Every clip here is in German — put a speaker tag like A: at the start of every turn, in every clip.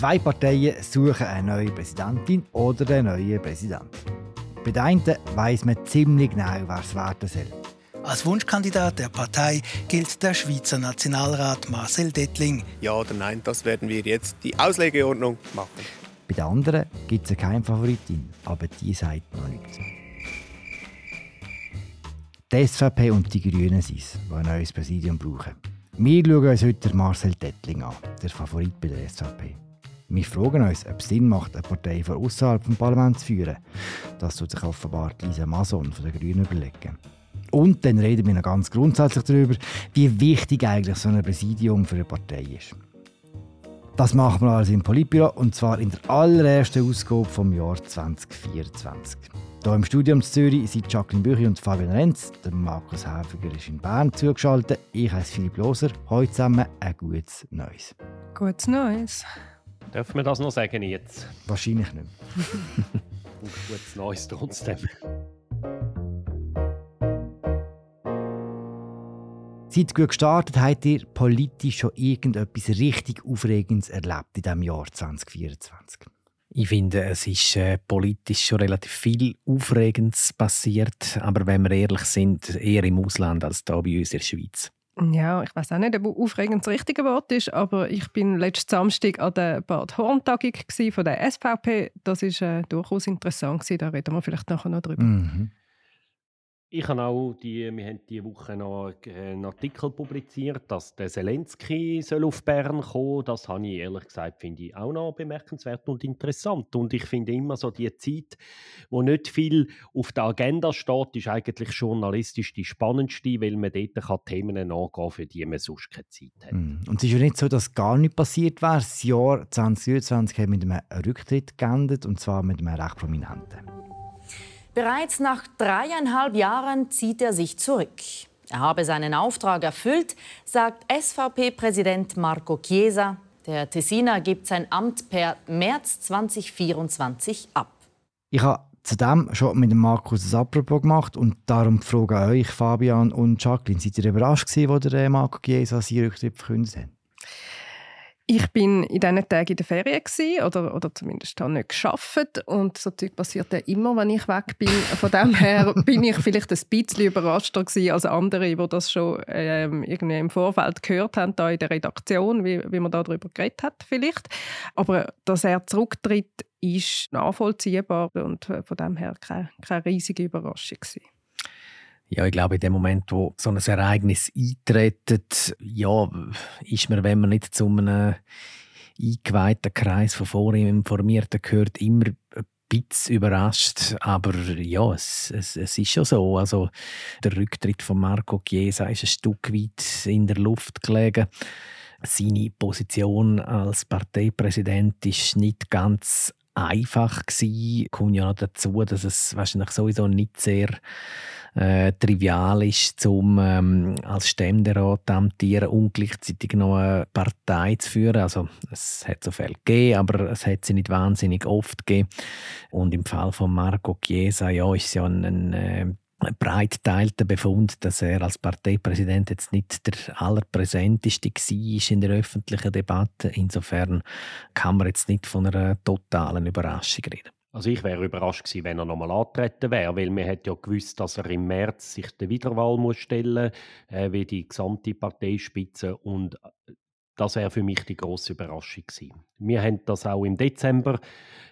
A: Zwei Parteien suchen eine neue Präsidentin oder einen neuen Präsidenten. Bei den einen weiss man ziemlich genau, wer es werden soll.
B: Als Wunschkandidat der Partei gilt der Schweizer Nationalrat Marcel Dettling.
C: Ja oder nein, das werden wir jetzt die Auslegeordnung machen.
A: Bei den anderen gibt es keine Favoritin, aber die sagt noch nichts. Die SVP und die Grünen sind es, die ein neues Präsidium brauchen. Wir schauen uns heute Marcel Dettling an, der Favorit bei der SVP. Wir fragen uns, ob es Sinn macht, eine Partei von außerhalb des Parlaments zu führen. Das tut sich offenbar Lisa Mason von den Grünen überlegen. Und dann reden wir noch ganz grundsätzlich darüber, wie wichtig eigentlich so ein Präsidium für eine Partei ist. Das machen wir also im Politbüro und zwar in der allerersten Ausgabe vom Jahr 2024. Hier im Studium in Zürich sind Jacqueline Büchi und Fabian Renz. Der Markus Häfiger ist in Bern zugeschaltet. Ich heiße Philipp Loser. Heute zusammen ein gutes Neues.
D: Gutes Neues.
E: Dürfen wir das noch sagen jetzt?
A: Wahrscheinlich nicht.
E: gutes Neues trotzdem.
A: Seit gut gestartet habt ihr politisch schon irgendetwas richtig Aufregendes erlebt in diesem Jahr 2024?
F: Ich finde, es ist äh, politisch schon relativ viel Aufregendes passiert, aber wenn wir ehrlich sind, eher im Ausland als hier bei uns in der Schweiz.
D: Ja, ich weiß auch nicht, ob aufregend das richtige Wort ist, aber ich bin letzten Samstag an der Bad Horn-Tagung von der SVP. Das ist äh, durchaus interessant Da reden wir vielleicht nachher noch drüber. Mhm.
E: Ich habe auch die, wir haben diese Woche noch einen Artikel publiziert, dass der Zelensky soll auf Bern kommen. Das habe ich ehrlich gesagt finde ich auch noch bemerkenswert und interessant. Und ich finde immer so die Zeit, wo nicht viel auf der Agenda steht, ist eigentlich journalistisch die spannendste, weil man dort kann Themen nachgehen für die man sonst keine Zeit hat.
A: Hm. Und es ist ja nicht so, dass gar nichts passiert wäre. Das Jahr 2023 hat mit einem Rücktritt geendet und zwar mit einem recht prominenten.
G: Bereits nach dreieinhalb Jahren zieht er sich zurück. Er habe seinen Auftrag erfüllt, sagt SVP-Präsident Marco Chiesa. Der Tessiner gibt sein Amt per März 2024 ab.
A: Ich habe zudem schon mit dem Markus ein Apropos gemacht und darum frage euch, Fabian und Jacqueline, seid ihr überrascht gewesen, als der äh, Marco Chiesa seinen Rücktritt verkündet hat?
D: Ich bin in diesen Tagen in der Ferien gewesen, oder, oder zumindest habe nicht geschafft und so Zeug passiert ja immer, wenn ich weg bin. Von dem her bin ich vielleicht ein bisschen überraschter gewesen als andere, die das schon ähm, irgendwie im Vorfeld gehört haben, da in der Redaktion, wie, wie man darüber geredet hat vielleicht. Aber dass er zurücktritt, ist nachvollziehbar und äh, von dem her keine, keine riesige Überraschung gewesen.
F: Ja, ich glaube, in dem Moment, wo so ein Ereignis eintretet, ja, ist man, wenn man nicht zu einem eingeweihten Kreis von Vorinformierten gehört, immer ein bisschen überrascht. Aber ja, es, es, es ist schon so. Also, der Rücktritt von Marco Chiesa ist ein Stück weit in der Luft gelegen. Seine Position als Parteipräsident ist nicht ganz einfach gewesen. Kommt ja noch dazu, dass es wahrscheinlich sowieso nicht sehr äh, trivial ist, um ähm, als Ständerat amtieren und gleichzeitig noch eine Partei zu führen. Also es hat so Fälle gegeben, aber es hat sie nicht wahnsinnig oft gegeben. Und im Fall von Marco Chiesa ja, ist es ja ein, ein äh, breit teilter Befund, dass er als Parteipräsident jetzt nicht der allerpräsenteste war in der öffentlichen Debatte. Insofern kann man jetzt nicht von einer totalen Überraschung reden.
E: Also ich wäre überrascht gewesen, wenn er nochmal antreten wäre, weil man hat ja gewusst, dass er im März sich der Wiederwahl muss stellen, äh, wie die gesamte Parteispitze und das wäre für mich die große Überraschung gewesen. Wir haben das auch im Dezember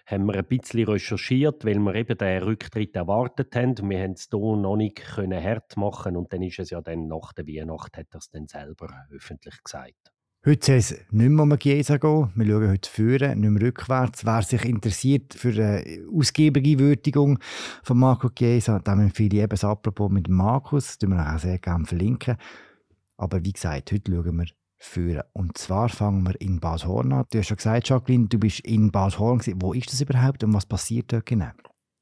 E: haben wir ein bisschen recherchiert, weil wir eben den Rücktritt erwartet haben. Wir haben es hier noch nicht können hart machen und dann ist es ja dann nach der Weihnacht hat er es dann selber öffentlich gesagt.
A: Heute soll es nicht mehr um Chiesa gehen. Wir schauen heute führen, nicht mehr rückwärts. Wer sich interessiert für eine ausgiebige Würdigung von Marco Chiesa, dann empfehle ich eben das Apropos mit Markus. Das wir auch sehr gerne verlinken. Aber wie gesagt, heute schauen wir führen. Und zwar fangen wir in Bashorn an. Du hast schon gesagt, Jacqueline, du bist in Bashorn. Wo ist das überhaupt und was passiert dort genau?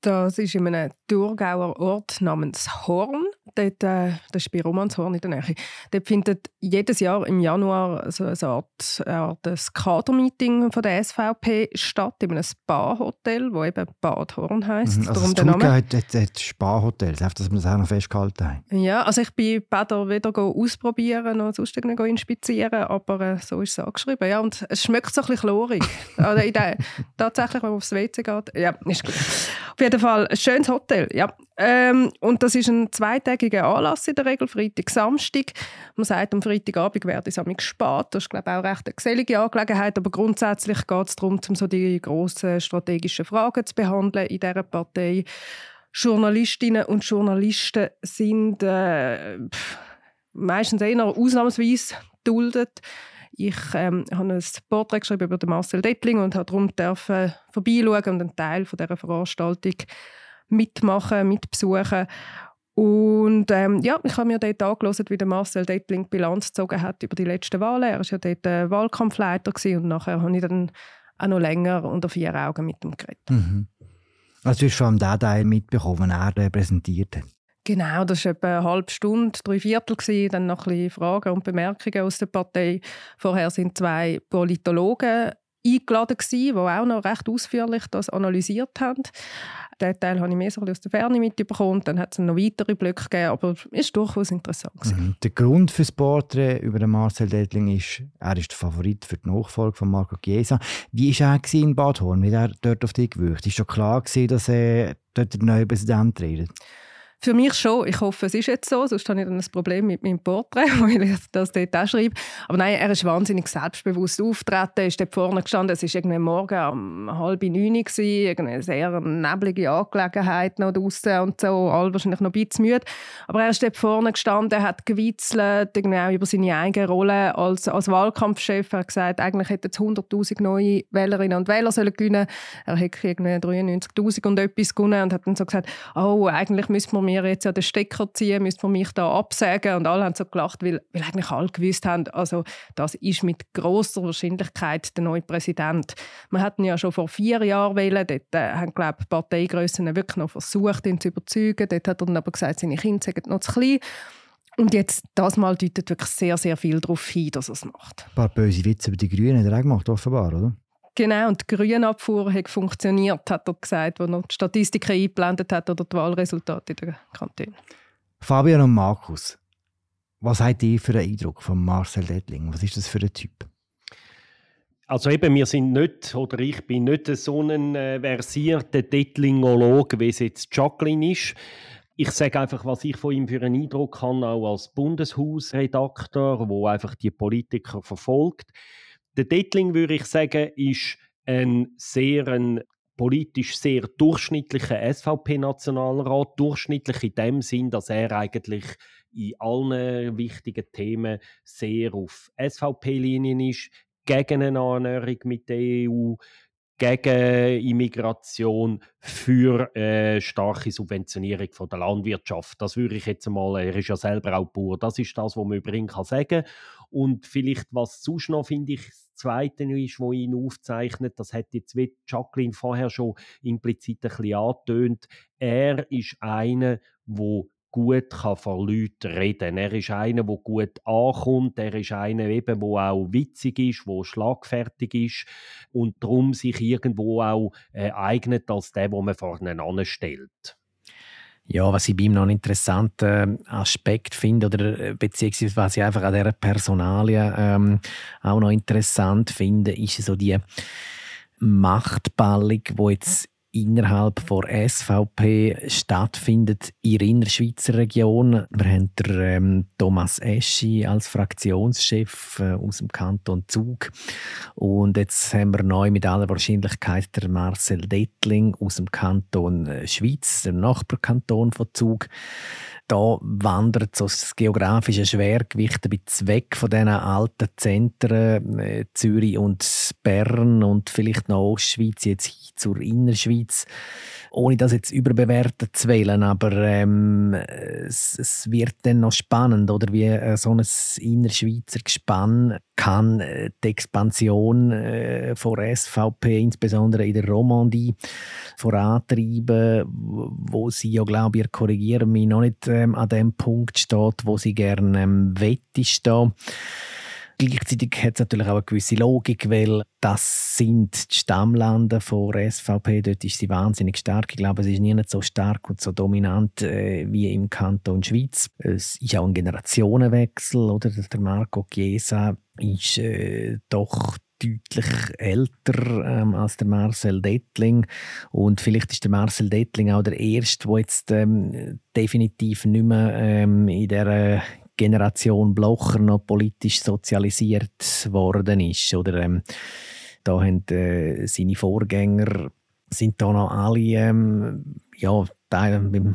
D: Das ist in einem Thurgauer Ort namens Horn. Dort, äh, das ist bei Romanshorn in der Nähe. Dort findet jedes Jahr im Januar so eine Art, eine Art Kadermeeting von der SVP statt, in einem Spa-Hotel, das eben Bad Horn heisst.
A: Mhm, also Darum das der Name. Hat, hat, hat Spa-Hotels, dass wir das auch noch festgehalten haben.
D: Ja, also ich bin Bäder weder ausprobieren noch sonst inspizieren, aber äh, so ist es angeschrieben. Ja, und es schmeckt so ein bisschen chlorig. also der, tatsächlich, wenn man aufs WC geht. Ja, ist gut. Auf jeden Fall ein schönes Hotel. Ja. Ähm, und das ist ein zweitägiger Anlass in der Regel, Freitag, Samstag. Man sagt, am Freitagabend werde es spät. Das ist, glaube ich, auch recht eine gesellige Angelegenheit. Aber grundsätzlich geht es darum, um so die grossen strategischen Fragen zu behandeln in dieser Partei. Journalistinnen und Journalisten sind äh, meistens eher ausnahmsweise duldet. Ich ähm, habe ein Porträt geschrieben über Marcel Dettling und habe darum vorbeischauen und einen Teil von dieser Veranstaltung mitmachen, mitbesuchen. Und ähm, ja, ich habe mir dort angehört, wie der Marcel Dettling Bilanz gezogen hat über die letzten Wahlen. Er war ja dort äh, Wahlkampfleiter und nachher habe ich dann auch noch länger unter vier Augen mit ihm geredet.
A: Mhm. Also du hast vor allem den Teil mitbekommen, den er präsentiert hat?
D: Genau, das war etwa eine halbe Stunde, drei Viertel. Gewesen. Dann noch ein bisschen Fragen und Bemerkungen aus der Partei. Vorher sind zwei Politologen eingeladen, gewesen, die auch noch recht ausführlich das analysiert haben. Den Teil habe ich mehr so aus der Ferne mitbekommen. Dann hat es noch weitere Blöcke gegeben, aber es war durchaus interessant. Mhm.
A: Der Grund für das Porträt über Marcel Dettling ist, er ist der Favorit für die Nachfolge von Marco Chiesa. Wie war er in Bad Horn? Wie er dort auf dich gewirkt? Ist schon klar gewesen, dass er dort der neue Präsident redet?
D: Für mich schon. Ich hoffe, es ist jetzt so. Sonst habe ich dann ein Problem mit meinem Porträt, weil ich das dort auch schreibe. Aber nein, er ist wahnsinnig selbstbewusst auftreten. Er ist dort vorne gestanden. Es war irgendwie morgen um halb neun. Eine sehr neblige Angelegenheit noch draußen und so. Alle wahrscheinlich noch ein bisschen müde. Aber er ist dort vorne gestanden, hat gewitzelt, irgendwie auch über seine eigene Rolle als, als Wahlkampfchef. Er hat gesagt, eigentlich hätten es 100'000 neue Wählerinnen und Wähler sollen gewinnen Er hätte irgendwie 93'000 und etwas gewonnen und hat dann so gesagt, oh, eigentlich müssen wir mir jetzt ja den Stecker ziehen, müsste man mich da absägen. Und alle haben so gelacht, weil, weil eigentlich alle gewusst haben, also das ist mit großer Wahrscheinlichkeit der neue Präsident. Wir hatten ja schon vor vier Jahren wählen, dort äh, haben glaube ich, Parteigrössen wirklich noch versucht, ihn zu überzeugen. Dort hat er dann aber gesagt, seine Kinder sind noch zu klein. Und jetzt, das Mal deutet wirklich sehr, sehr viel darauf hin, dass er es macht.
A: Ein paar böse Witze über die Grünen hat er auch gemacht, offenbar, oder?
D: Genau, und die Grünabfuhr hat funktioniert, hat er gesagt, als er die Statistiken eingeblendet hat oder die Wahlresultate in der Kantine.
A: Fabian und Markus, was habt ihr für einen Eindruck von Marcel Dettling? Was ist das für ein Typ?
E: Also eben, wir sind nicht, oder ich bin nicht so ein äh, versierter Dettlingolog, wie es jetzt Jacqueline ist. Ich sage einfach, was ich von ihm für einen Eindruck habe, auch als Bundeshausredakteur, wo einfach die Politiker verfolgt. Der Dettling, würde ich sagen, ist ein sehr ein politisch sehr durchschnittlicher SVP-Nationalrat. Durchschnittlich in dem Sinn, dass er eigentlich in allen wichtigen Themen sehr auf SVP-Linien ist, gegen eine Annäherung mit der EU, gegen Immigration, für äh, starke Subventionierung von der Landwirtschaft. Das würde ich jetzt mal, er ist ja selber auch Bauer, das ist das, was man über ihn kann sagen Und vielleicht, was sonst noch, finde ich, das Zweite ist, was ihn aufzeichnet, das hat jetzt wie Jacqueline vorher schon implizit ein bisschen angetönt, er ist einer, der gut kann vor Leuten reden. Er ist einer, der gut ankommt. Er ist einer, eben, der auch witzig ist, der schlagfertig ist und darum sich irgendwo auch äh, eignet als der, den man vorne anstellt.
F: Ja, was ich bei ihm noch einen interessanten Aspekt finde, oder äh, beziehungsweise was ich einfach an dieser Personalie ähm, auch noch interessant finde, ist so die Machtballung, wo jetzt innerhalb der SVP stattfindet in der Innerschweizer Region. Wir haben den, ähm, Thomas Eschi als Fraktionschef äh, aus dem Kanton Zug und jetzt haben wir neu mit aller Wahrscheinlichkeit der Marcel Dettling aus dem Kanton äh, Schweiz, der Nachbarkanton von Zug da wandert so das geografische Schwergewicht ein bisschen weg von diesen alten Zentren, äh, Zürich und Bern und vielleicht noch Ostschweiz, jetzt hin zur Innerschweiz. Ohne das jetzt überbewerten zu wählen, aber ähm, es, es, wird dann noch spannend, oder wie äh, so ein Innerschweizer Gespann kann äh, die Expansion äh, von SVP, insbesondere in der Romandie, vorantreiben, wo sie ja, glaube ich, korrigieren mich, noch nicht ähm, an dem Punkt steht, wo sie gerne ähm, stehen. Gleichzeitig hat es natürlich auch eine gewisse Logik, weil das sind die Stammlande der SVP. Dort ist sie wahnsinnig stark. Ich glaube, sie ist nie nicht so stark und so dominant äh, wie im Kanton Schweiz. Es ist auch ein Generationenwechsel. Oder? Der Marco Chiesa ist äh, doch deutlich älter ähm, als der Marcel Dettling und vielleicht ist der Marcel Dettling auch der erste, der jetzt ähm, definitiv nicht mehr ähm, in der Generation Blocher noch politisch sozialisiert worden ist. Oder ähm, da haben äh, seine Vorgänger sind da noch alle ähm, ja,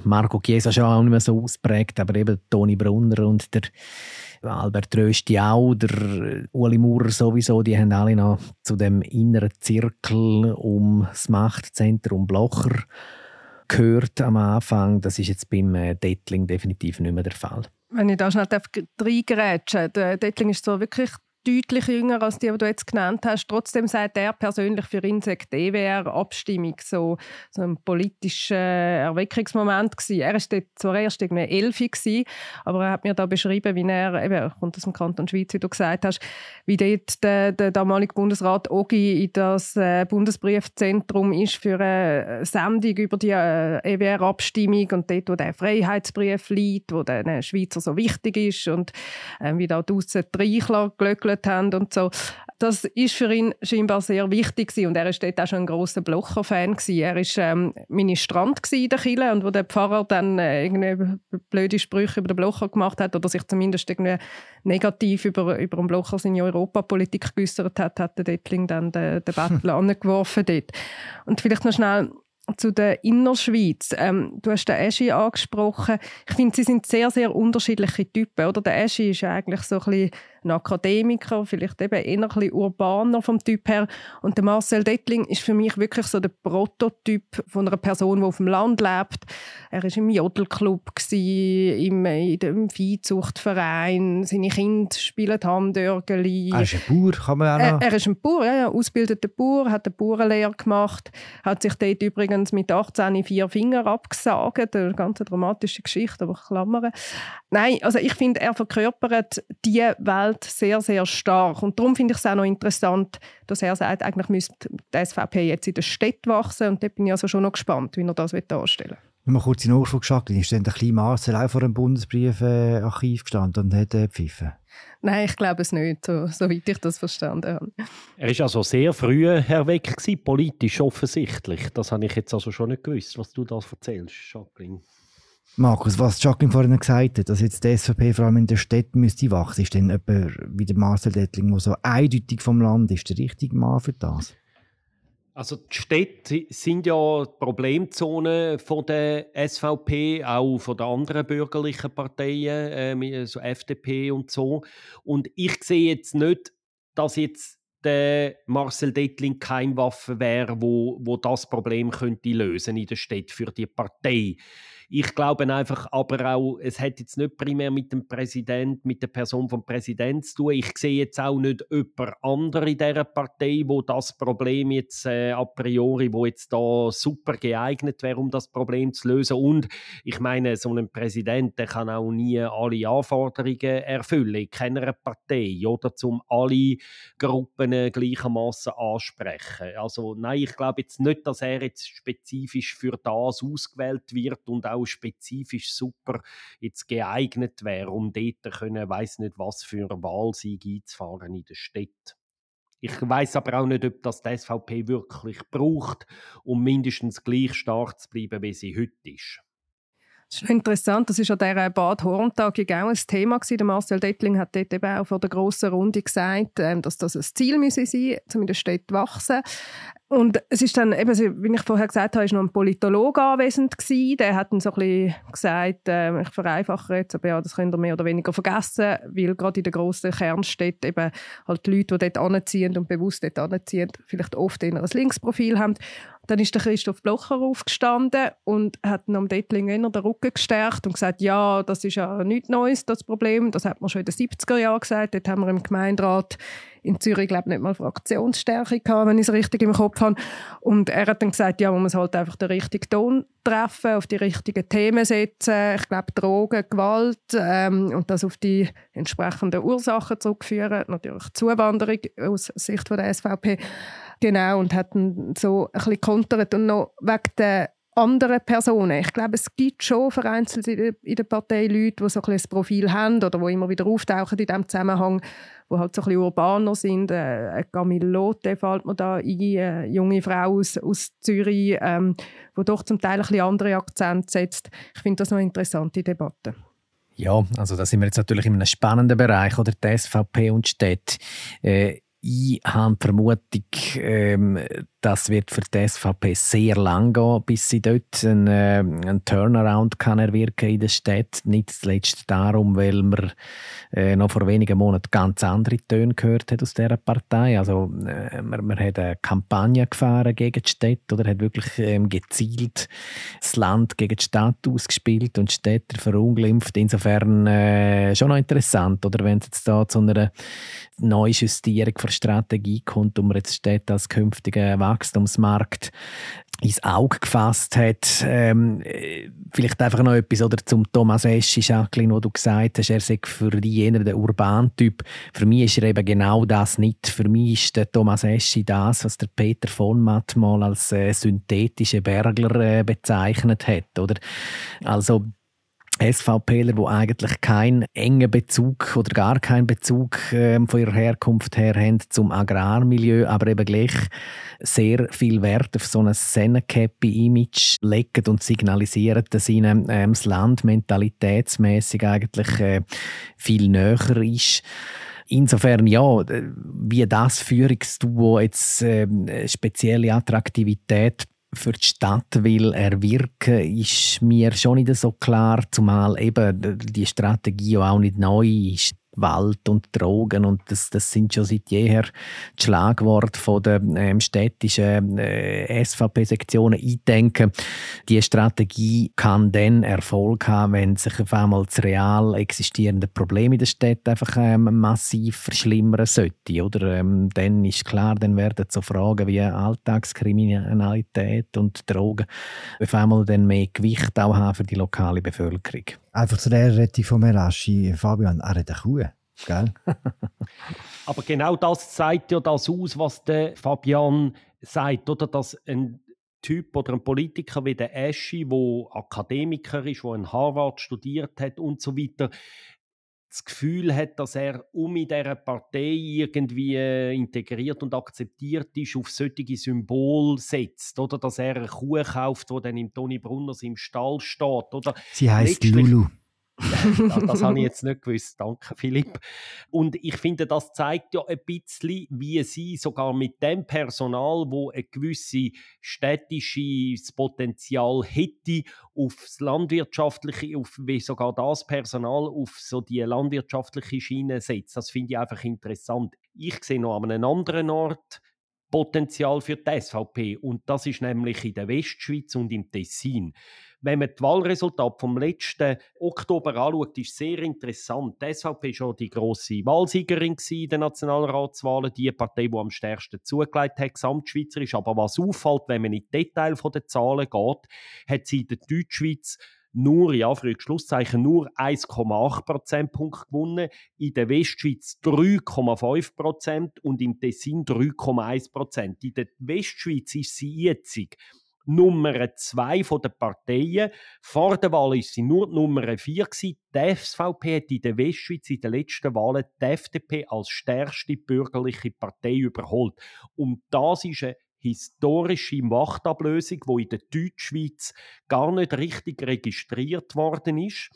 F: Marco Chiesa schon auch nicht mehr so ausprägt, aber eben Toni Brunner und der Albert Rösti auch, der Uli Maurer sowieso, die haben alle noch zu dem inneren Zirkel um das Machtzentrum Blocher gehört am Anfang. Das ist jetzt beim äh, Dettling definitiv nicht mehr der Fall.
D: Wenn ich da schnell reingrätsche, der Dettling ist so wirklich deutlich jünger als die, die du jetzt genannt hast. Trotzdem sagt er persönlich, für ihn sei die EWR-Abstimmung so, so ein politischer Erweckungsmoment gewesen. Er war zwar erst irgendwie elf, gewesen, aber er hat mir da beschrieben, wie er, eben, er kommt aus dem Kanton Schweiz, wie du gesagt hast, wie dort der, der damalige Bundesrat Ogi in das äh, Bundesbriefzentrum ist für eine Sendung über die äh, EWR-Abstimmung und dort, wo der Freiheitsbrief liegt, wo den Schweizer so wichtig ist und äh, wie da draussen die Reichler glöckelt gespielt haben und so. Das ist für ihn scheinbar sehr wichtig gewesen. und er ist dort auch schon ein großer Blocher-Fan Er war ähm, Ministrant in der Kirche und wo der Pfarrer dann äh, irgendwie blöde Sprüche über den Blocher gemacht hat oder sich zumindest irgendwie negativ über, über den Blocher seine Europapolitik geäußert hat, hat der Dettling dann den, den Battle angeworfen dort. Und vielleicht noch schnell zu der Innerschweiz. Ähm, du hast den Eschi angesprochen. Ich finde, sie sind sehr, sehr unterschiedliche Typen. Oder? Der Eschi ist eigentlich so ein bisschen ein Akademiker, vielleicht eben eher ein bisschen urbaner vom Typ her. Und der Marcel Dettling ist für mich wirklich so der Prototyp von einer Person, die auf dem Land lebt. Er war im Jodelclub, im, in dem Viehzuchtverein, seine Kinder spielen Handörgeli.
A: Er ist ein Bauer, kann man auch
D: noch... Er, er ist ein Bauer, ja, ausgebildeter Bauer, hat eine Bauernlehre gemacht, hat sich dort übrigens mit 18 vier Finger abgesagt. Eine ganz dramatische Geschichte, aber Klammern. Nein, also ich finde, er verkörpert die Welt Welt sehr, sehr stark. Und darum finde ich es auch noch interessant, dass er sagt, eigentlich müsste die SVP jetzt in der Stadt wachsen. Und da bin ich also schon noch gespannt, wie er das darstellen will.
A: Nur mal kurz in Nachfrage Jacqueline, ist denn der kleine Marcel auch vor dem Bundesbriefarchiv gestanden und hat äh, pfiffen?
D: Nein, ich glaube es nicht, so, soweit ich das verstanden habe.
E: Er war also sehr früh herweg, politisch offensichtlich. Das habe ich jetzt also schon nicht gewusst, was du da erzählst, Jacqueline.
A: Markus, was Jacqueline vorhin gesagt hat, dass jetzt die SVP vor allem in der Stadt müsste wachsen, ist denn jemand wie der Marcel Dettling, der so eindeutig vom Land ist, der richtige Mann für das?
E: Also die Städte sind ja Problemzonen von der SVP, auch von den anderen bürgerlichen Parteien, äh, so FDP und so. Und ich sehe jetzt nicht, dass jetzt der Marcel Dettling kein Waffe wäre, wo, wo das Problem könnte lösen in der Stadt für die Partei. Ich glaube einfach aber auch, es hat jetzt nicht primär mit dem Präsident, mit der Person vom Präsidenten zu tun. Ich sehe jetzt auch nicht jemand andere in dieser Partei, wo das Problem jetzt äh, a priori, wo jetzt da super geeignet wäre, um das Problem zu lösen. Und ich meine, so ein Präsident, der kann auch nie alle Anforderungen erfüllen in keiner Partei oder zum alle Gruppen gleichermaßen ansprechen. Also nein, ich glaube jetzt nicht, dass er jetzt spezifisch für das ausgewählt wird und auch auch spezifisch super jetzt geeignet wäre, um dort können, weiß nicht was für eine Wahlsieg einzufahren in der Stadt. Ich weiß aber auch nicht, ob das die SVP wirklich braucht, um mindestens gleich stark zu bleiben, wie sie heute ist.
D: Das ist interessant, das war an dieser Bad Horn-Tagung auch ein Thema. Der Marcel Dettling hat dort eben auch vor der grossen Runde gesagt, ähm, dass das ein Ziel müsse sein, zumindest dort wachsen. Und es ist dann, eben, wie ich vorher gesagt habe, ist noch ein Politologe anwesend gewesen. Der hat dann so ein bisschen gesagt, äh, ich vereinfache jetzt, aber ja, das könnt ihr mehr oder weniger vergessen, weil gerade in den grossen Kernstädten eben halt die Leute, die dort anziehen und bewusst dort anziehen, vielleicht oft eher ein Linksprofil haben. Dann ist der Christoph Blocher aufgestanden und hat am Dettlinger den Rücken gestärkt und gesagt, ja, das ist ja nichts Neues, das Problem. Das hat man schon in den 70er Jahren gesagt. Dort haben wir im Gemeinderat in Zürich, glaube nicht mal Fraktionsstärke gehabt, wenn ich es richtig im Kopf habe. Und er hat dann gesagt, ja, man muss halt einfach den richtigen Ton treffen, auf die richtigen Themen setzen. Ich glaube, Drogen, Gewalt ähm, und das auf die entsprechenden Ursachen zurückführen. Natürlich Zuwanderung aus Sicht der SVP. Genau, und hat dann so ein bisschen kontert. Und noch wegen der anderen Personen. Ich glaube, es gibt schon vereinzelt in der Partei Leute, die so ein, ein Profil haben oder die immer wieder auftauchen in diesem Zusammenhang, die halt so ein bisschen urbaner sind. Äh, Camille Lotte fällt mir da ein, eine junge Frau aus, aus Zürich, ähm, die doch zum Teil ein bisschen andere Akzente setzt. Ich finde das noch eine interessante Debatte.
F: Ja, also da sind wir jetzt natürlich in einem spannenden Bereich, oder die SVP und Städte. Äh, ich habe die Vermutung, ähm, das wird für die SVP sehr lang gehen, bis sie dort einen, äh, einen Turnaround kann erwirken in der Stadt. Nicht zuletzt darum, weil man äh, noch vor wenigen Monaten ganz andere Töne gehört hat aus dieser Partei. Also äh, man, man hat eine Kampagne gefahren gegen die Stadt oder hat wirklich ähm, gezielt das Land gegen die Stadt ausgespielt und die Städter verunglimpft. Insofern äh, schon noch interessant, oder wenn es jetzt da zu einer Neujustierung der Strategie kommt, um jetzt Städte als künftige Wachstumsmarkt ins Auge gefasst hat. Ähm, vielleicht einfach noch etwas oder zum Thomas Eschi, Jacqueline, wo du gesagt hast, er sei für diejenigen der Urban-Typ. Für mich ist er eben genau das nicht. Für mich ist der Thomas Eschi das, was der Peter von Matt mal als äh, synthetische Bergler äh, bezeichnet hat. Oder? Also SVPler, die eigentlich keinen engen Bezug oder gar keinen Bezug äh, von ihrer Herkunft her haben zum Agrarmilieu, aber eben gleich sehr viel Wert auf so ein Sennenkäppi-Image legen und signalisieren, dass ihnen äh, das Land mentalitätsmäßig eigentlich äh, viel näher ist. Insofern ja, wie das Führungsduo jetzt äh, spezielle Attraktivität für die Stadt will erwirken, ist mir schon nicht so klar, zumal eben die Strategie auch nicht neu ist. Wald und Drogen und das, das sind schon seit jeher die Schlagworte von der ähm, städtischen äh, SVP-Sektionen. Ich denke, die Strategie kann dann Erfolg haben, wenn sich auf einmal das real existierende Problem in der Stadt einfach ähm, massiv verschlimmern sollte. Oder ähm, dann ist klar, dann werden so Fragen wie Alltagskriminalität und Drogen auf einmal dann mehr Gewicht auch haben für die lokale Bevölkerung.
A: Einfach zu der Rettung von Merashi, Fabian, er hat eine Kuh. Gell?
E: Aber genau das zeigt ja das aus, was der Fabian sagt, oder? Dass ein Typ oder ein Politiker wie der Eschi, wo Akademiker ist, wo in Harvard studiert hat und so weiter, das Gefühl hat, dass er um in dieser Partei irgendwie äh, integriert und akzeptiert ist, auf solche Symbol setzt, oder dass er eine Kuh kauft, wo dann im Toni Brunners im Stall steht, oder?
A: Sie heißt Lulu
E: das, das habe ich jetzt nicht gewusst. Danke, Philipp. Und ich finde, das zeigt ja ein bisschen, wie sie sogar mit dem Personal, wo ein gewisses städtisches Potenzial hätte, aufs landwirtschaftliche, auf wie sogar das Personal auf so die landwirtschaftliche Schiene setzt. Das finde ich einfach interessant. Ich sehe noch an einem anderen Ort Potenzial für die SVP und das ist nämlich in der Westschweiz und im Tessin. Wenn man die Wahlresultate vom letzten Oktober anschaut, ist sehr interessant. Die SVP war schon die grosse Wahlsiegerin in den Nationalratswahlen, die Partei, die am stärksten zugelegt hat, gesamtschweizerisch. Aber was auffällt, wenn man in die Details der Zahlen geht, hat sie in der Deutschschweiz nur, ja, für Schlusszeichen, nur 1,8 Prozentpunkt gewonnen, in der Westschweiz 3,5 Prozent und im Tessin 3,1 Prozent. In der Westschweiz ist sie jetzt Nummer zwei der Parteien. Vor der Wahl ist sie nur Nummer vier. Die SVP hat in der Westschweiz in den letzten Wahlen die FDP als stärkste bürgerliche Partei überholt. Und das ist eine historische Machtablösung, die in der Deutschschweiz gar nicht richtig registriert worden ist.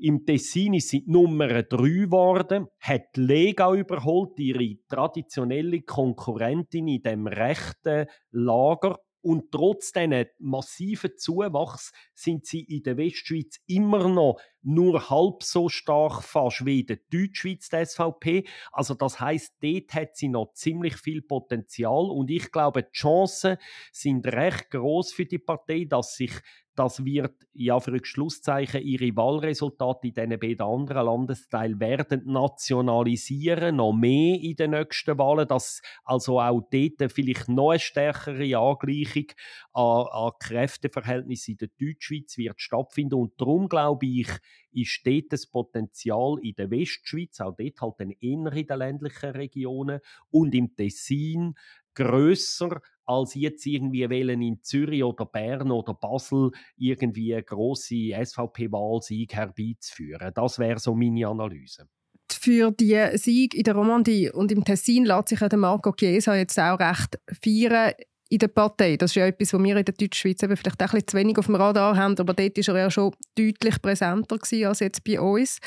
E: Im Tessin ist sie Nummer 3 geworden, hat Lega überholt, ihre traditionelle Konkurrentin in dem rechten Lager Und trotz diesen massiven Zuwachs sind sie in der Westschweiz immer noch nur halb so stark fast wie in der Deutschschweiz, der SVP. Also das heißt, dort hat sie noch ziemlich viel Potenzial und ich glaube, die Chancen sind recht groß für die Partei, dass sich das wird ja für Schlusszeichen ihre Wahlresultate in diesen beiden anderen Landesteilen werden nationalisieren, noch mehr in den nächsten Wahlen, dass also auch dort vielleicht noch eine stärkere Angleichung an, an Kräfteverhältnissen in der Deutschschweiz wird stattfinden. Und darum glaube ich, ist dort das Potenzial in der Westschweiz, auch dort halt dann eher in den ländlichen Regionen und im Tessin grösser als jetzt irgendwie wählen in Zürich oder Bern oder Basel irgendwie eine grosse SVP-Wahlsieg herbeizuführen. Das wäre so meine Analyse.
D: Für die Sieg in der Romandie und im Tessin lässt sich der Marco Chiesa jetzt auch recht feiern in der Partei. Das ist ja etwas, was wir in der Deutschschweiz eben vielleicht auch ein bisschen zu wenig auf dem Radar haben, aber dort war er ja schon deutlich präsenter als jetzt bei uns.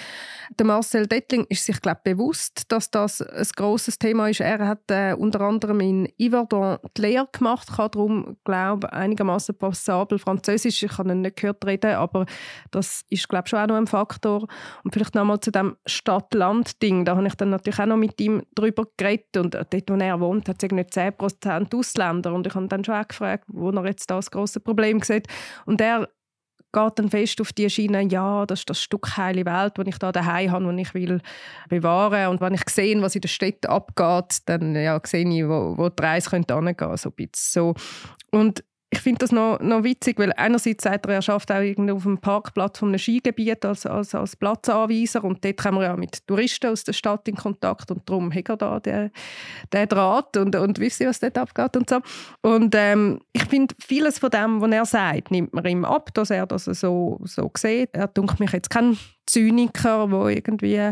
D: Der Marcel Dettling ist sich, glaube ich, bewusst, dass das ein grosses Thema ist. Er hat äh, unter anderem in Yverdon die Lehre gemacht, kann darum, glaube ich, einigermaßen passabel Französisch. Ich habe ihn nicht gehört reden, aber das ist, glaube ich, schon auch noch ein Faktor. Und vielleicht noch mal zu dem Stadt-Land-Ding. Da habe ich dann natürlich auch noch mit ihm darüber geredet und dort, wo er wohnt, hat es irgendwie 10% Ausländer und ich habe dann schon auch gefragt, wo er jetzt das große Problem sieht. Und er geht dann fest auf die Schiene, ja, das ist das Stück heile Welt, das ich da daheim habe, das ich will bewahren und wenn ich sehe, was in der Stadt abgeht, dann ja, sehe ich, wo, wo die Reise könnte hingehen, so ein bisschen so. Und ich finde das noch, noch witzig, weil einerseits sagt er, er schafft auch irgendwie auf dem Parkplatz von einem Skigebiet als, als, als Platzanweiser und dort kommen wir ja mit Touristen aus der Stadt in Kontakt und darum hat er da den Draht und, und wissen, was dort abgeht und so. Und ähm, ich finde, vieles von dem, was er sagt, nimmt man ihm ab, dass er das so, so sieht. Er denkt mich jetzt kein Zyniker, der irgendwie,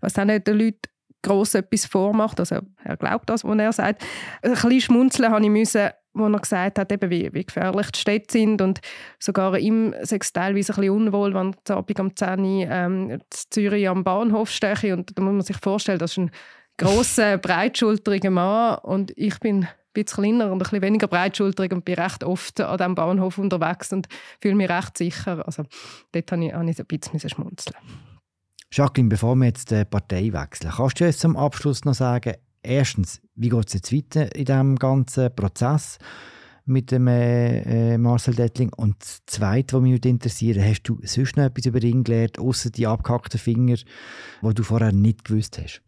D: was auch nicht, den Leuten gross etwas vormacht. Also er glaubt das, was er sagt. Ein bisschen schmunzeln habe ich müssen, wo er gesagt hat, eben wie, wie gefährlich die Städte sind und sogar ihm sei es teilweise ein bisschen unwohl, wenn es Abend um 10 Uhr ähm, in Zürich am Bahnhof stehe und da muss man sich vorstellen, das ist ein grosser, breitschultriger Mann und ich bin ein bisschen kleiner und ein bisschen weniger breitschultrig und bin recht oft an diesem Bahnhof unterwegs und fühle mich recht sicher. Also dort habe ich, habe ich ein bisschen schmunzeln.
A: Jacqueline, bevor wir jetzt die Partei wechseln, kannst du jetzt zum Abschluss noch sagen, erstens, wie geht es jetzt weiter in diesem ganzen Prozess mit dem äh, äh Marcel Dettling? Und das Zweite, was mich interessiert, hast du sonst noch etwas über ihn gelernt, außer die abgehackten Finger, die du vorher nicht gewusst hast?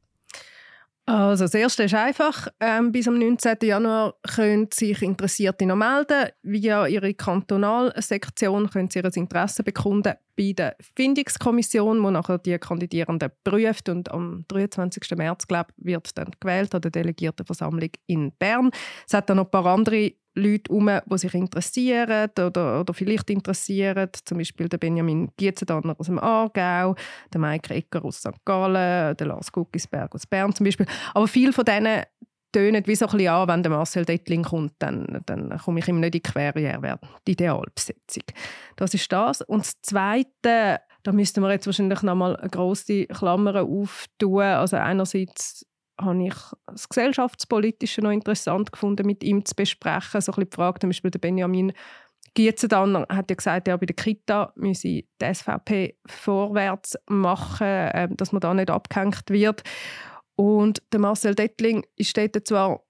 D: Also das Erste ist einfach, ähm, bis am 19. Januar können sich Interessierte noch melden. Via ihre Kantonalsektion können sie ihr Interesse bekunden bei der Findungskommission, die nachher die Kandidierenden prüft. Und am 23. März, glaube wird dann gewählt an der Delegiertenversammlung in Bern. Es hat dann noch ein paar andere Leute herum, die sich interessieren oder, oder vielleicht interessieren. Zum Beispiel der Benjamin Gietzendanner aus dem Aargau, der Mike Ecker aus St. Gallen, der Lars Guckisberg aus Bern zum Beispiel. Aber viele von denen tönen wie so ein bisschen an, wenn der Marcel Dettling kommt, dann, dann komme ich ihm nicht in die Quere, er die Idealbesetzung. Das ist das. Und das Zweite, da müssten wir jetzt wahrscheinlich noch mal eine grosse Klammer auftun. Also einerseits habe ich das Gesellschaftspolitische noch interessant gefunden, mit ihm zu besprechen. So ein bisschen die zum Beispiel der Benjamin Gietzendanner hat ja gesagt, ja, bei der Kita müsse die SVP vorwärts machen, äh, dass man da nicht abgehängt wird. Und der Marcel Dettling ist dort zwar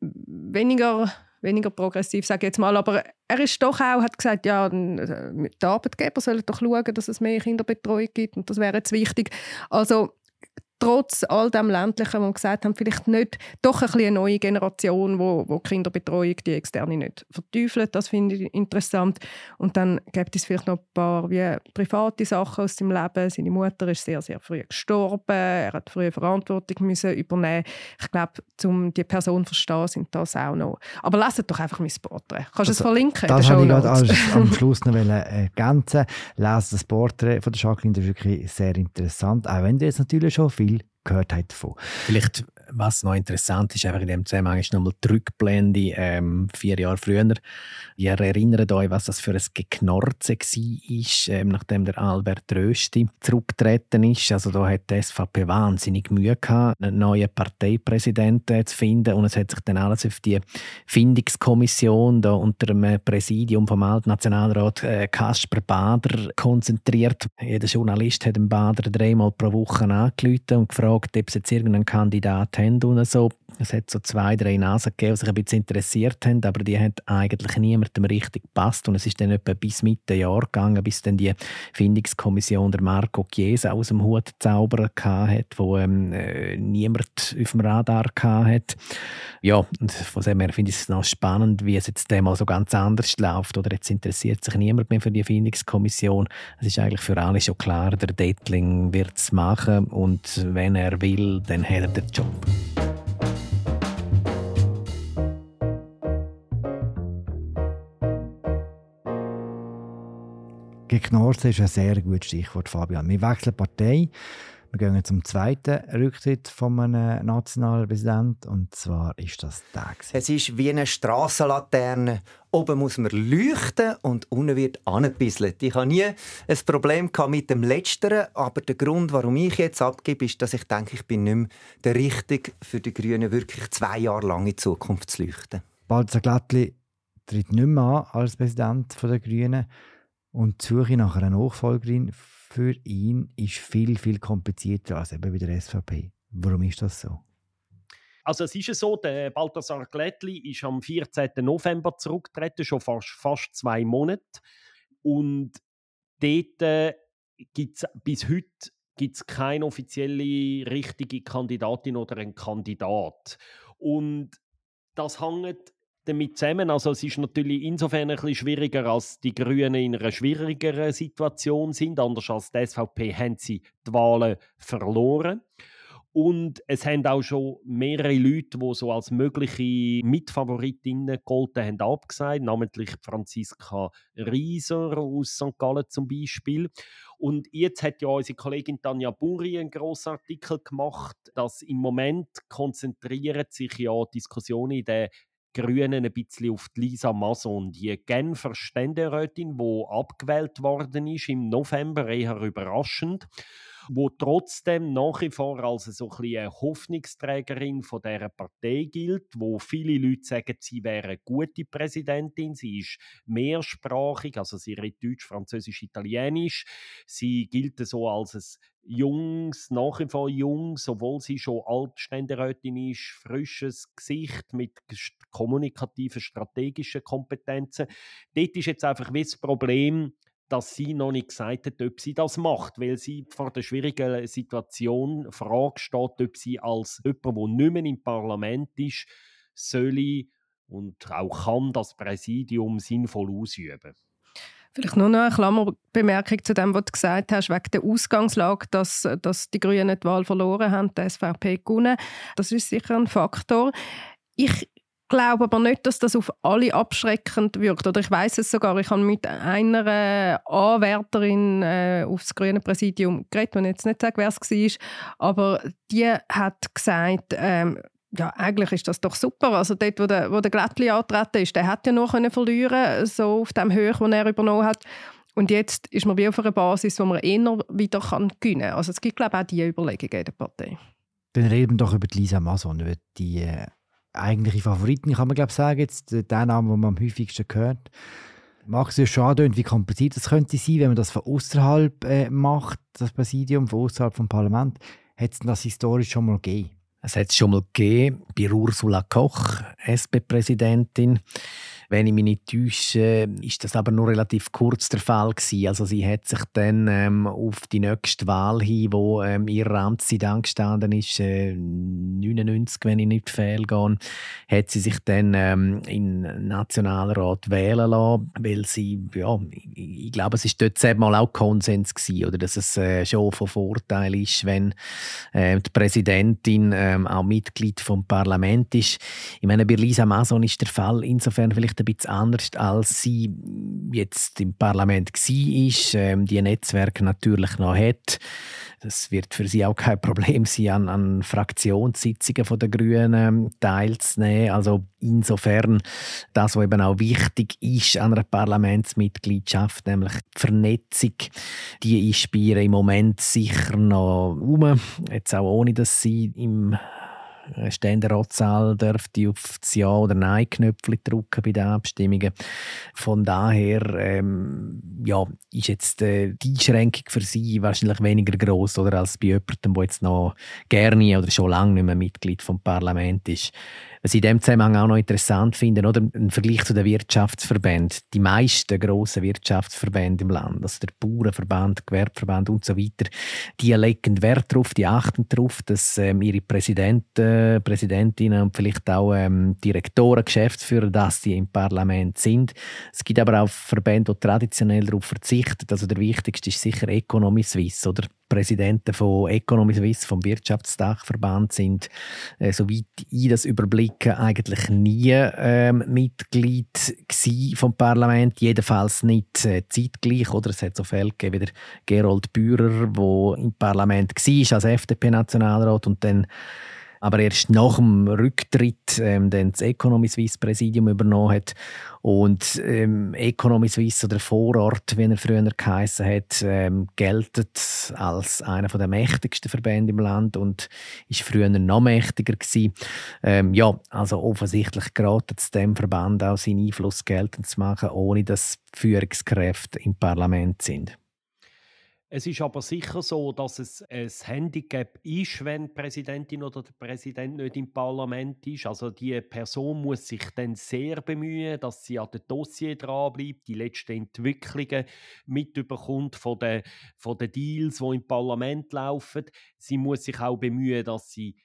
D: weniger, weniger progressiv, sage ich jetzt mal, aber er ist doch auch, hat gesagt, ja, äh, die Arbeitgeber sollen doch schauen, dass es mehr Kinderbetreuung gibt und das wäre jetzt wichtig. Also trotz all dem Ländlichen, wo wir gesagt haben, vielleicht nicht doch ein bisschen eine neue Generation, wo, wo Kinderbetreuung, die externe nicht verteufelt. Das finde ich interessant. Und dann gibt es vielleicht noch ein paar wie private Sachen aus dem Leben. Seine Mutter ist sehr, sehr früh gestorben. Er hat früh Verantwortung müssen übernehmen. Ich glaube, um die Person zu verstehen, sind das auch noch. Aber lasst doch einfach mein Porträt. Kannst du also, es verlinken?
A: Das wollte ich gerade am Schluss noch ergänzen. Lese das Porträt von der Jacqueline, das ist wirklich sehr interessant. Auch wenn du jetzt natürlich schon viel gehört habt davon.
F: Vielleicht Was noch interessant ist, einfach in dem Zusammenhang ist nochmal die Rückblende ähm, vier Jahre früher. Ihr erinnert euch, was das für ein Geknorze war, ähm, nachdem der Albert Rösti zurückgetreten ist. Also da hat die SVP wahnsinnig Mühe gehabt, einen neuen Parteipräsidenten zu finden und es hat sich dann alles auf die Findungskommission da unter dem Präsidium vom Altnationalrat äh, Kasper Bader konzentriert. Jeder Journalist hat den Bader dreimal pro Woche angerufen und gefragt, ob sie jetzt irgendeinen Kandidat haben und so. Es hat so zwei, drei Nasen gegeben, die sich ein bisschen interessiert haben, aber die haben eigentlich niemandem richtig gepasst. Und es ist dann etwa bis Mitte Jahr gegangen, bis dann die Findungskommission der Marco Chiesa aus dem Hut zaubern hat, wo ähm, äh, niemand auf dem Radar hat. Ja, und von dem her finde ich es noch spannend, wie es jetzt mal so ganz anders läuft. Oder jetzt interessiert sich niemand mehr für die Findungskommission. Es ist eigentlich für alle schon klar, der Detling wird es machen und wenn er will, dann hat er den Job.
A: Geknorze ist ein sehr gutes Stichwort, Fabian. Wir wechseln Partei. Wir gehen zum zweiten Rücktritt von einem Nationalpräsidenten. Und zwar ist das der.
H: Es ist wie eine Strassenlaterne. Oben muss man leuchten und unten wird angebisselt. Ich hatte nie ein Problem mit dem Letzteren, aber der Grund, warum ich jetzt abgebe, ist, dass ich denke, ich bin nicht mehr der Richtige für die Grünen, wirklich zwei Jahre lang in Zukunft zu leuchten.
A: Balzer Glattli tritt nicht mehr an als Präsident der Grünen. Und die Suche nach einer Nachfolgerin für ihn ist viel, viel komplizierter als eben bei der SVP. Warum ist das so?
E: Also es ist so, der Balthasar Glättli ist am 14. November zurückgetreten, schon fast, fast zwei Monate. Und dort äh, gibt es bis heute gibt's keine offizielle richtige Kandidatin oder einen Kandidat. Und das hängt damit zusammen. Also es ist natürlich insofern ein bisschen schwieriger, als die Grünen in einer schwierigeren Situation sind. Anders als die SVP haben sie die Wahlen verloren. Und es haben auch schon mehrere Leute, die so als mögliche Mitfavoritinnen gegolten haben, abgesagt, namentlich Franziska Rieser aus St. Gallen zum Beispiel. Und jetzt hat ja unsere Kollegin Tanja Buri einen grossen Artikel gemacht, dass im Moment konzentrieren sich ja Diskussionen in der Grünen ein bisschen auf die Lisa Mason, die Genfer Ständerätin, die abgewählt worden ist im November, eher überraschend wo trotzdem nach wie vor als so ein eine Hoffnungsträgerin von dieser Partei gilt, wo viele Leute sagen, sie wäre eine gute Präsidentin, sie ist mehrsprachig, also sie redet Deutsch, Französisch, Italienisch, sie gilt so als ein jungs, nach wie vor jung, obwohl sie schon Altständerätin ist, frisches Gesicht mit kommunikativen, strategischen Kompetenzen. Dort ist jetzt einfach das Problem, dass sie noch nicht gesagt hat, ob sie das macht, weil sie vor der schwierigen Situation Frage steht, ob sie als jemand, der nicht mehr im Parlament ist, soll und auch kann das Präsidium sinnvoll ausüben.
D: Vielleicht nur noch eine Klammerbemerkung zu dem, was du gesagt hast, wegen der Ausgangslage, dass, dass die Grünen die Wahl verloren haben, die SVP gewonnen. Das ist sicher ein Faktor. Ich glaube aber nicht, dass das auf alle abschreckend wirkt. Oder ich weiß es sogar. Ich habe mit einer Anwärterin äh, aufs grüne Präsidium geredet, ich jetzt nicht sagen, wer es war, aber die hat gesagt, ähm, ja, eigentlich ist das doch super. Also dort, wo der, wo der Glättli antreten ist, der hat ja noch verlieren so auf dem Höhe, den er übernommen hat. Und jetzt ist man wie auf einer Basis, wo man eher wieder kann gewinnen kann. Also es gibt, glaube ich, auch diese Überlegungen in der Partei.
A: Dann reden wir doch über Lisa Mason, über die äh, eigentliche Favoriten, kann man glaube sagen, jetzt äh, der Name, den man am häufigsten hört. Mag es ja schade, wie kompliziert das könnte sein, wenn man das von außerhalb äh, macht, das Präsidium, von außerhalb vom Parlament. Hätte es das historisch schon mal gegeben?
F: Es hat es schon mal gegeben bei Ursula Koch, SP-Präsidentin. Wenn ich mich nicht täusche, ist das aber nur relativ kurz der Fall gewesen. Also sie hat sich dann ähm, auf die nächste Wahl hin, wo ähm, ihre Amtszeit angestanden ist, äh, 99, wenn ich nicht fehlgehe, hat sie sich dann ähm, in Nationalrat wählen lassen, weil sie, ja, ich, glaube, es ist dort mal auch Konsens gewesen, oder dass es äh, schon von Vorteil ist, wenn äh, die Präsidentin äh, auch Mitglied vom Parlament ist. Ich meine, bei Lisa Mason ist der Fall insofern vielleicht ein bisschen anders, als sie jetzt im Parlament war, ähm, die Netzwerke natürlich noch hat. Das wird für sie auch kein Problem sein, an, an Fraktionssitzungen der Grünen teilzunehmen. Also insofern das, was eben auch wichtig ist an einer Parlamentsmitgliedschaft, nämlich die Vernetzung, die ist bei ihr im Moment sicher noch um. Jetzt auch ohne, dass sie im Ständeratzahl dürfte auf das Ja- oder Nein-Knöpfchen drücken bei den Abstimmungen. Von daher ähm, ja, ist jetzt äh, die Einschränkung für sie wahrscheinlich weniger groß oder als bei jemandem, der jetzt noch gerne oder schon lange nicht mehr Mitglied vom Parlament ist. Was ich in dem Zusammenhang auch noch interessant finde, oder ein Vergleich zu den Wirtschaftsverbänden. Die meisten grossen Wirtschaftsverbände im Land, also der Bauernverband, Gewerbeverband und so weiter, die legen Wert darauf, die achten darauf, dass ähm, ihre Präsidenten, Präsidentinnen und vielleicht auch ähm, Direktoren, Geschäftsführer, dass die im Parlament sind. Es gibt aber auch Verbände, die traditionell darauf verzichten. Also der wichtigste ist sicher Economy Suisse oder Präsidenten von Economy Suisse, vom Wirtschaftsdachverband, sind, äh, soweit ich das überblicke, eigentlich nie ähm, Mitglied vom Parlament, jedenfalls nicht äh, zeitgleich. Oder es hat so Fälle gegeben wie der Gerold Bührer, der im Parlament war als FDP-Nationalrat und dann aber erst nach dem Rücktritt ähm, dann das Economy Suisse Präsidium übernommen hat und ähm, Economy Suisse oder Vorort, wie er früher geheißen hat, ähm, geltet als einer der mächtigsten Verbände im Land und ist früher noch mächtiger gewesen. Ähm, ja, also offensichtlich gerade es dem Verband auch seinen Einfluss geltend zu machen, ohne dass Führungskräfte im Parlament sind.
E: Es ist aber sicher so, dass es ein Handicap ist, wenn die Präsidentin oder der Präsident nicht im Parlament ist. Also die Person muss sich dann sehr bemühen, dass sie an dem Dossier dranbleibt, die letzten Entwicklungen mitbekommt von den, von den Deals, die im Parlament laufen. Sie muss sich auch bemühen, dass sie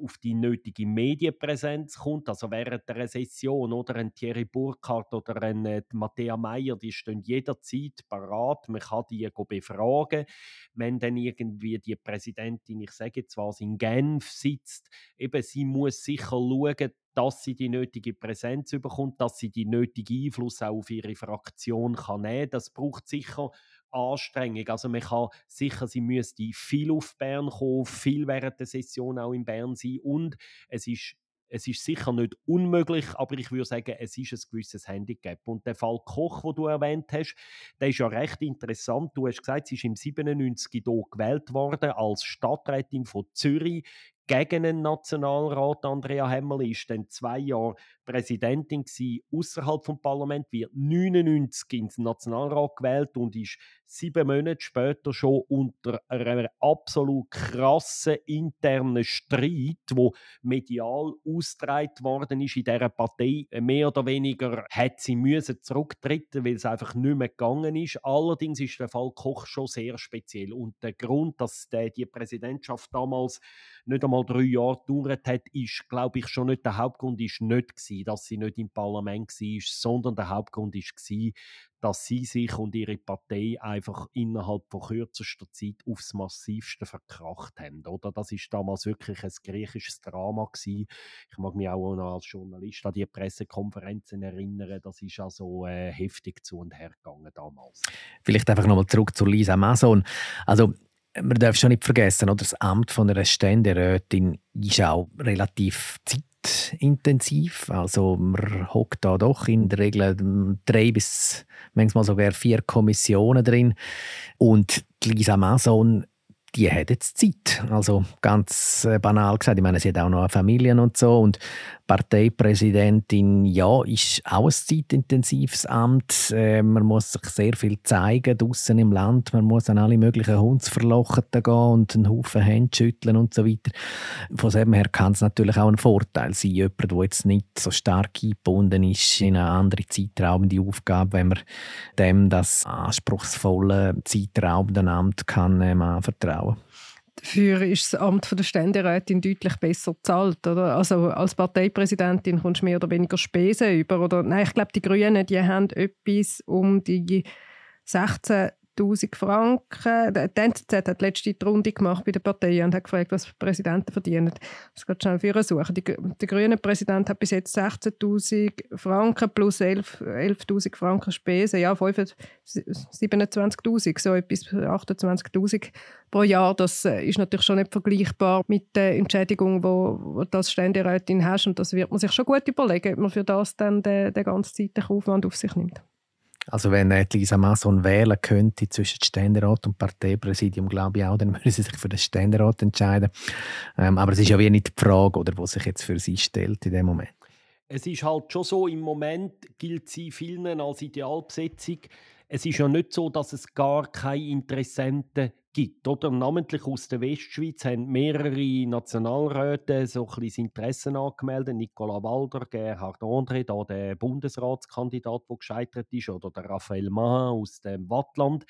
E: auf die nötige Medienpräsenz kommt. Also während der Session oder ein Thierry Burkhardt oder ein äh, Matthäa Meyer, die stehen jederzeit parat. Man kann die befragen. Wenn dann irgendwie die Präsidentin, ich sage jetzt was, in Genf sitzt, eben sie muss sicher schauen, dass sie die nötige Präsenz bekommt, dass sie die nötige Einfluss auch auf ihre Fraktion kann nehmen. Das braucht sicher Anstrengung. Also man kann sicher, sie müsste viel auf Bern kommen, viel während der Session auch in Bern sein und es ist es ist sicher nicht unmöglich, aber ich würde sagen, es ist ein gewisses Handicap. Und der Fall Koch, den du erwähnt hast, der ist ja recht interessant. Du hast gesagt, sie ist im 97 hier gewählt worden als Stadträtin von Zürich gegen einen Nationalrat. Andrea Hemmel ist dann zwei Jahre Präsidentin außerhalb vom Parlament, wird 99 ins Nationalrat gewählt und ist sieben Monate später schon unter einem absolut krassen internen Streit, wo medial ausgetragen worden ist in dieser Partei. Mehr oder weniger hat sie müssen zurücktreten, weil es einfach nicht mehr gegangen ist. Allerdings ist der Fall Koch schon sehr speziell und der Grund, dass die Präsidentschaft damals nicht einmal drei Jahre gedauert hat, ist, glaube ich, schon nicht der Hauptgrund, ist nicht gewesen, dass sie nicht im Parlament war, sondern der Hauptgrund gewesen, dass sie sich und ihre Partei einfach innerhalb von kürzester Zeit aufs Massivste verkracht haben. Oder? Das ist damals wirklich ein griechisches Drama gewesen. Ich mag mich auch noch als Journalist an die Pressekonferenzen erinnern. Das ist also äh, heftig zu und her gegangen damals.
F: Vielleicht einfach nochmal zurück zu Lisa Mason. Also man darf schon nicht vergessen, oder das Amt von einer Ständerätin ist auch relativ zeitintensiv. Also man hockt da doch in der Regel drei bis manchmal sogar vier Kommissionen drin. Und Lisa Mason die hat jetzt Zeit. Also ganz äh, banal gesagt. Ich meine, sie hat auch noch eine Familie und so. Und Parteipräsidentin, ja, ist auch ein zeitintensives Amt. Äh, man muss sich sehr viel zeigen draußen im Land. Man muss an alle möglichen Hundsverlochen gehen und einen Haufen Hände schütteln und so weiter. Von dem her kann es natürlich auch ein Vorteil sein, jemand, der jetzt nicht so stark eingebunden ist in eine andere zeitraubende Aufgabe, wenn man dem das anspruchsvolle, zeitraubende Amt kann äh, anvertrauen.
D: Dafür ist das Amt der Ständerätin deutlich besser bezahlt. Oder? Also als Parteipräsidentin kommst du mehr oder weniger Spesen über. Oder, nein, ich glaube, die Grünen die haben etwas um die 16 1000 Franken. Die NZZ hat die letzte Runde gemacht bei der Partei und hat gefragt, was Präsidenten verdienen. Das geht schnell für suchen. Die, der grüne Präsident hat bis jetzt 16.000 Franken plus 11.000 11 Franken Spesen. Ja, 27.000, so etwas, 28.000 pro Jahr. Das äh, ist natürlich schon nicht vergleichbar mit der Entschädigung, wo, wo du als Ständerätin hast. Und das wird man sich schon gut überlegen, ob man für das dann den, den ganzen zeitlichen Aufwand auf sich nimmt.
F: Also wenn Lisa Masson wählen könnte zwischen Ständerat und Parteipräsidium, glaube ich auch, dann würde sie sich für den Ständerat entscheiden. Ähm, aber es ist ja wie nicht die Frage, oder, die sich jetzt für sie stellt in dem Moment.
E: Es ist halt schon so, im Moment gilt sie vielen als Idealbesetzung. Es ist ja nicht so, dass es gar keine Interessenten gibt. Oder? Namentlich aus der Westschweiz haben mehrere Nationalräte so ein bisschen Interessen angemeldet. Nicola Walder, Gerhard André, da der Bundesratskandidat, der gescheitert ist, oder der Raphael Mahin aus dem Wattland.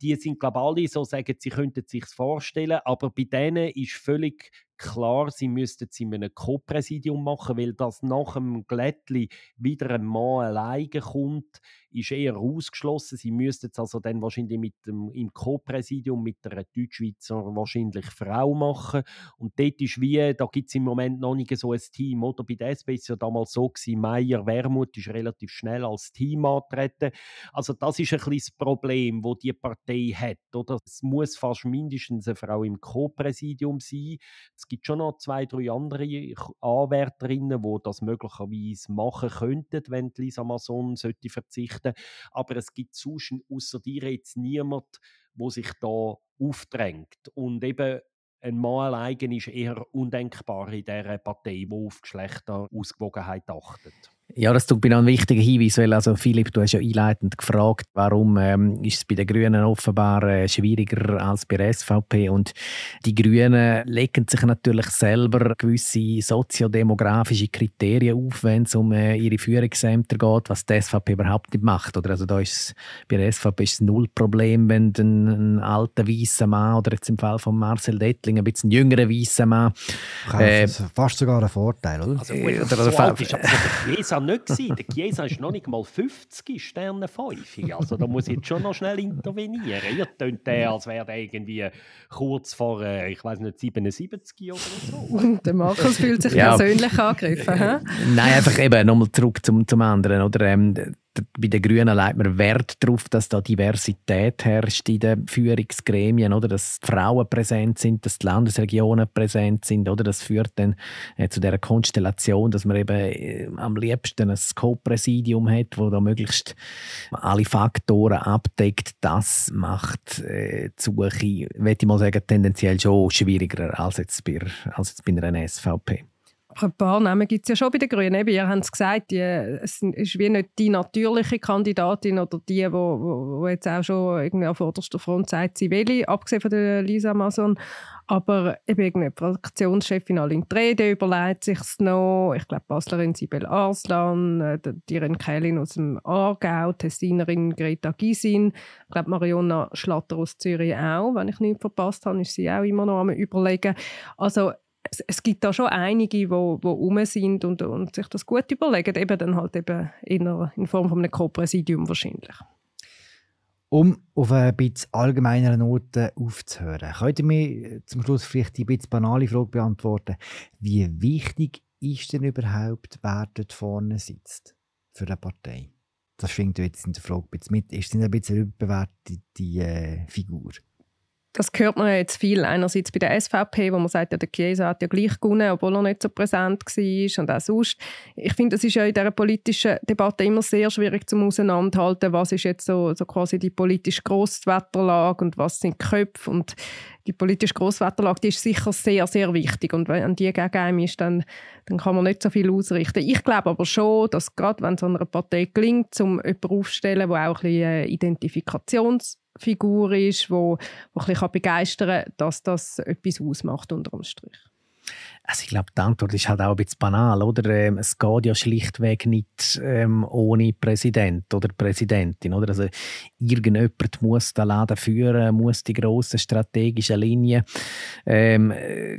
E: Die sind, glaube ich, alle so, sagen, sie könnten sich vorstellen, aber bei denen ist völlig klar, sie müssten es in einem Co-Präsidium machen, weil das nach dem Glättli wieder ein Mann alleine kommt, ist eher ausgeschlossen. Sie müssten es also dann wahrscheinlich mit dem, im Co-Präsidium mit einer Deutschschweizer wahrscheinlich Frau machen. Und dort ist wie, da gibt es im Moment noch nicht so ein Team. Oder bei der SP war es ja damals so, gewesen, Meier Wermuth ist relativ schnell als Team antreten. Also das ist ein bisschen das Problem, wo die Partei hat. Oder? Es muss fast mindestens eine Frau im Co-Präsidium sein. Es gibt schon noch zwei, drei andere Anwärterinnen, die das möglicherweise machen könnten, wenn Lisa Mason sollte verzichten Aber es gibt sonst außer dir jetzt niemand, wo sich da aufdrängt. Und eben ein Mann allein ist eher undenkbar in dieser Partei, die auf Geschlechterausgewogenheit achtet.
F: Ja, das tut mir ein wichtiger Hinweis, weil also Philipp, du hast ja einleitend gefragt, warum ähm, ist es bei den Grünen offenbar äh, schwieriger als bei der SVP und die Grünen legen sich natürlich selber gewisse soziodemografische Kriterien auf, wenn es um äh, ihre Führungsämter geht, was die SVP überhaupt nicht macht. Oder also da ist bei der SVP ist es null Problem, wenn ein, ein alter weißer Mann oder jetzt im Fall von Marcel Dettling ein bisschen jüngerer weißer Mann
A: äh, fast sogar ein Vorteil, oder? Also,
E: gut, oder, so nicht gewesen. Der Chiesa ist noch nicht mal 50 Sterne 5. Also da muss ich jetzt schon noch schnell intervenieren. Ihr tönt der, als wäre der irgendwie kurz vor, äh, ich weiß nicht, 77 oder so.
D: der Markus fühlt sich ja. persönlich angegriffen.
F: Nein, einfach eben nochmal zurück zum, zum anderen. Oder, ähm, bei den Grünen legt man Wert darauf, dass da Diversität herrscht in den Führungsgremien, oder? dass Frauen präsent sind, dass die Landesregionen präsent sind. Oder? Das führt dann äh, zu der Konstellation, dass man eben äh, am liebsten ein Co-Präsidium hat, wo da möglichst alle Faktoren abdeckt. Das macht äh, die Suche, würde ich mal sagen, tendenziell schon schwieriger als jetzt bei, als jetzt bei einer SVP
D: ein paar Namen gibt es ja schon bei den Grünen. Eben, ihr habt es gesagt, die, es ist wie nicht die natürliche Kandidatin oder die, die jetzt auch schon irgendwie an vorderster Front sagt, sie will, abgesehen von der Lisa Mason. Aber eben irgendwie die Fraktionschefin Aline Trede überlegt sich noch. Ich glaube, Baslerin Sibel Arslan, äh, die Irene Kählin aus dem Aargau, Tessinerin Greta Gysin. Ich glaube, Mariona Schlatter aus Zürich auch. Wenn ich nichts verpasst habe, ist sie auch immer noch am Überlegen. Also es, es, gibt da schon einige, die wo, wo rum sind und, und sich das gut überlegen, eben dann halt eben in, in Form von einem Co-Präsidium wahrscheinlich.
A: Um auf ein bisschen allgemeinere Noten aufzuhören, könnt ihr mir zum Schluss vielleicht die bisschen banale Frage beantworten. Wie wichtig ist denn überhaupt, wer dort vorne sitzt für eine Partei? Das schwingt jetzt in der Frage ein bisschen mit. Ist es ein bisschen eine überbewertete äh, Figur?
D: Das hört man jetzt viel. Einerseits bei der SVP, wo man sagt, ja, der Chiesa hat ja gleich gewonnen, obwohl er nicht so präsent war und auch sonst. Ich finde, es ist ja in dieser politischen Debatte immer sehr schwierig zum auseinanderhalten, was ist jetzt so, so quasi die politische Grosswetterlage und was sind die Köpfe und die politische Grosswetterlage, die ist sicher sehr, sehr wichtig und wenn die gegen einen ist, dann, dann kann man nicht so viel ausrichten. Ich glaube aber schon, dass gerade wenn es einer Partei gelingt, um jemanden aufzustellen, der auch ein bisschen äh, Identifikations Figur ist, wo, wo ein bisschen begeistern kann, dass das etwas ausmacht unter dem Strich.
F: Also ich glaube, die Antwort ist halt auch ein bisschen banal, oder? Ähm, es geht ja schlichtweg nicht ähm, ohne Präsident oder Präsidentin, oder? Also irgendjemand muss den Laden führen, muss die grossen strategischen Linien ähm,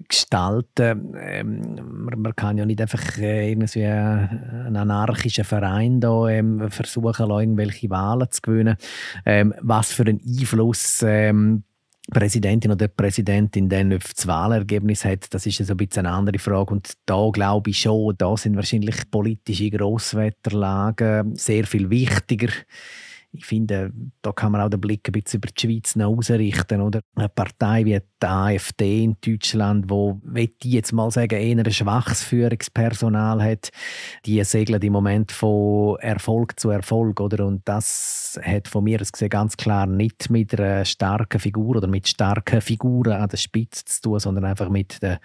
F: gestalten. Ähm, man, man, kann ja nicht einfach äh, irgendwie einen anarchischen Verein da ähm, versuchen, irgendwelche Wahlen zu gewinnen. Was für einen Einfluss Präsidentin oder Präsidentin dann auf das Wahlergebnis hat, das ist so ein bisschen eine andere Frage. Und da glaube ich schon, da sind wahrscheinlich politische Grosswetterlagen sehr viel wichtiger ich finde, da kann man auch den Blick ein bisschen über die Schweiz ausrichten. Oder? Eine Partei wie die AfD in Deutschland, wo, ich jetzt mal sagen, eher ein schwaches Führungspersonal hat, die segeln im Moment von Erfolg zu Erfolg. Oder? Und das hat von mir aus gesehen ganz klar nicht mit einer starken Figur oder mit starken Figuren an der Spitze zu tun, sondern einfach mit der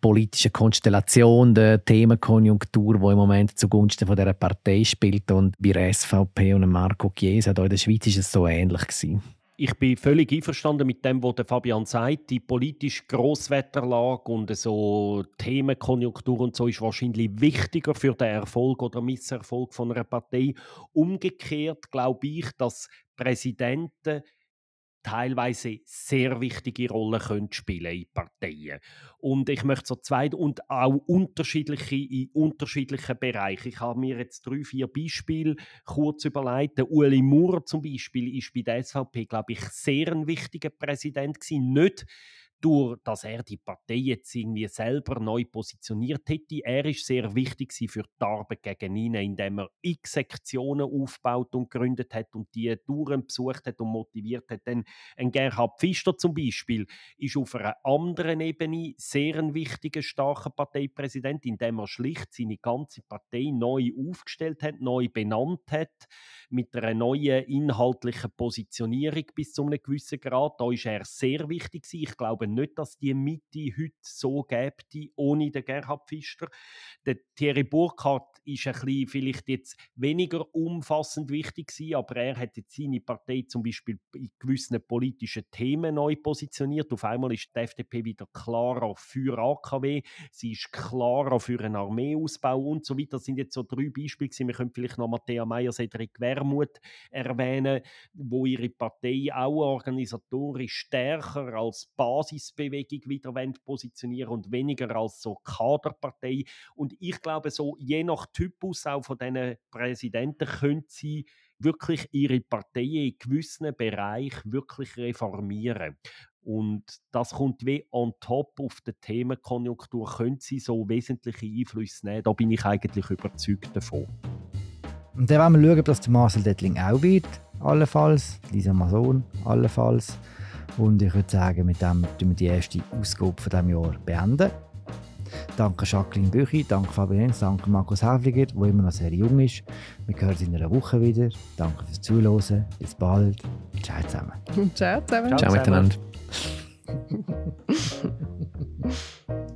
F: politischen Konstellation, der Themenkonjunktur, die im Moment zugunsten von dieser Partei spielt. Und bei der SVP und Marco Chiesa. Hier in der Schweiz war es so ähnlich. Gewesen.
E: Ich bin völlig einverstanden mit dem, was Fabian sagt. Die politische Grosswetterlage und so Themenkonjunktur und so ist wahrscheinlich wichtiger für den Erfolg oder Misserfolg von einer Partei. Umgekehrt glaube ich, dass Präsidenten teilweise sehr wichtige Rollen können spielen in Parteien. Und ich möchte so zwei und auch unterschiedliche in unterschiedlichen Bereichen. Ich habe mir jetzt drei, vier Beispiele kurz überlegt. Der Uli Maurer zum Beispiel ist bei der SVP, glaube ich, sehr ein wichtiger Präsident gewesen. Nicht durch, dass er die Partei jetzt irgendwie selber neu positioniert hätte. Er ist sehr wichtig für die Arbeit gegen ihn, indem er x Sektionen aufgebaut und gegründet hat und die Touren besucht hat und motiviert hat. Denn ein Gerhard Pfister zum Beispiel ist auf einer anderen Ebene sehr ein wichtiger, starker Parteipräsident, indem er schlicht seine ganze Partei neu aufgestellt hat, neu benannt hat, mit einer neuen inhaltlichen Positionierung bis zu einem gewissen Grad. Da ist er sehr wichtig. Ich glaube nicht, dass die Mitte heute so gäbe, ohne den Gerhard Pfister. Der Thierry Burkhardt ist ein bisschen vielleicht jetzt weniger umfassend wichtig gewesen, aber er hat jetzt seine Partei zum Beispiel in gewissen politischen Themen neu positioniert. Auf einmal ist die FDP wieder klarer für AKW, sie ist klarer für einen Armeeausbau und so weiter. Das sind jetzt so drei Beispiele gewesen. Wir können vielleicht noch Matthäa Meyer, Cedric Wermuth erwähnen, wo ihre Partei auch organisatorisch stärker als Basis Basisbewegung wieder positionieren und weniger als so Kaderpartei. Und ich glaube, so je nach Typus auch von diesen Präsidenten können sie wirklich ihre Partei in gewissen Bereichen wirklich reformieren. Und das kommt wie on top auf die Themenkonjunktur, können sie so wesentliche Einflüsse nehmen. Da bin ich eigentlich überzeugt davon.
A: Und dann wollen wir schauen, ob das Marcel Dettling auch wird, allenfalls, Lisa Mason, allenfalls. Und ich würde sagen, mit dem beenden wir die erste Ausgabe von diesem Jahr beenden. Danke Jacqueline Büchi, danke Fabian danke Markus Häfliger, der immer noch sehr jung ist. Wir hören uns in einer Woche wieder. Danke fürs Zuhören. Bis bald. Ciao zusammen.
D: Ciao zusammen.
F: Ciao, Ciao miteinander.